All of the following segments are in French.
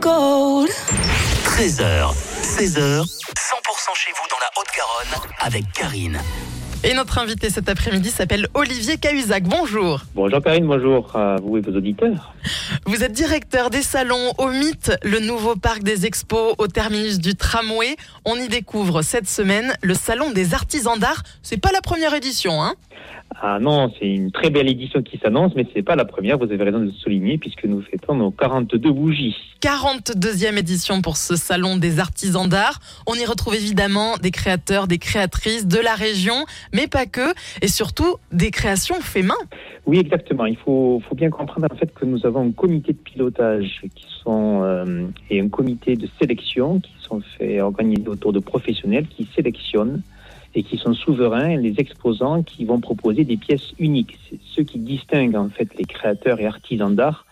gold. 13h, 16h, 100% chez vous dans la Haute-Garonne avec Karine. Et notre invité cet après-midi s'appelle Olivier Cahuzac. Bonjour. Bonjour Karine, bonjour à vous et vos auditeurs. Vous êtes directeur des salons au Mythe, le nouveau parc des expos au terminus du tramway. On y découvre cette semaine le salon des artisans d'art. C'est pas la première édition, hein? Ah non, c'est une très belle édition qui s'annonce, mais c'est pas la première, vous avez raison de le souligner, puisque nous fêtons nos 42 bougies. 42e édition pour ce salon des artisans d'art. On y retrouve évidemment des créateurs, des créatrices de la région, mais pas que, et surtout des créations fait main. Oui, exactement. Il faut, bien comprendre en fait que nous avons un comité de pilotage qui sont euh, et un comité de sélection qui sont faits organisés autour de professionnels qui sélectionnent et qui sont souverains, les exposants qui vont proposer des pièces uniques. C'est ce qui distingue en fait les créateurs et artisans d'art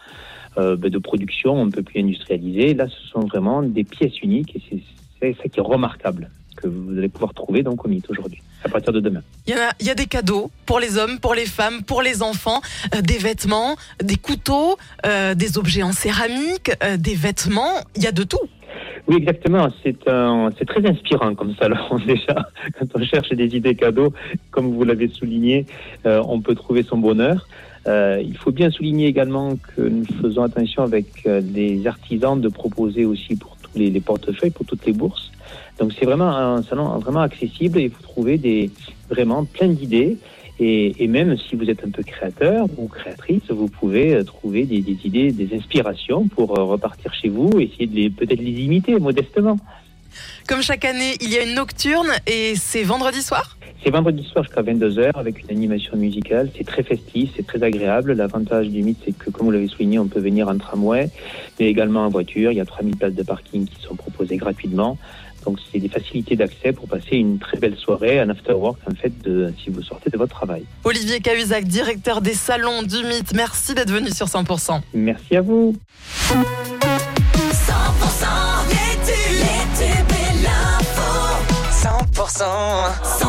euh, ben, de production un peu plus industrialisée. Là, ce sont vraiment des pièces uniques et c'est- ça qui est remarquable que vous allez pouvoir trouver donc au mythe aujourd'hui, à partir de demain. Il y, a, il y a des cadeaux pour les hommes, pour les femmes, pour les enfants, euh, des vêtements, des couteaux, euh, des objets en céramique, euh, des vêtements, il y a de tout. Oui, exactement. C'est très inspirant comme salon déjà. Quand on cherche des idées cadeaux, comme vous l'avez souligné, on peut trouver son bonheur. Euh, il faut bien souligner également que nous faisons attention avec euh, les artisans de proposer aussi pour les, les portefeuilles, pour toutes les bourses. Donc c'est vraiment un salon vraiment accessible et vous trouvez des vraiment plein d'idées. Et, même si vous êtes un peu créateur ou créatrice, vous pouvez euh, trouver des, des idées, des inspirations pour euh, repartir chez vous, essayer de peut-être les imiter modestement. Comme chaque année, il y a une nocturne et c'est vendredi soir? C'est vendredi soir jusqu'à 22h avec une animation musicale. C'est très festif, c'est très agréable. L'avantage du mythe, c'est que, comme vous l'avez souligné, on peut venir en tramway, mais également en voiture. Il y a 3000 places de parking qui sont proposées gratuitement. Donc, c'est des facilités d'accès pour passer une très belle soirée, un after-work, en fait, de, si vous sortez de votre travail. Olivier Cahuzac, directeur des salons du mythe, merci d'être venu sur 100%. Merci à vous. 100% les tubes, les tubes et l'info. 100% 100%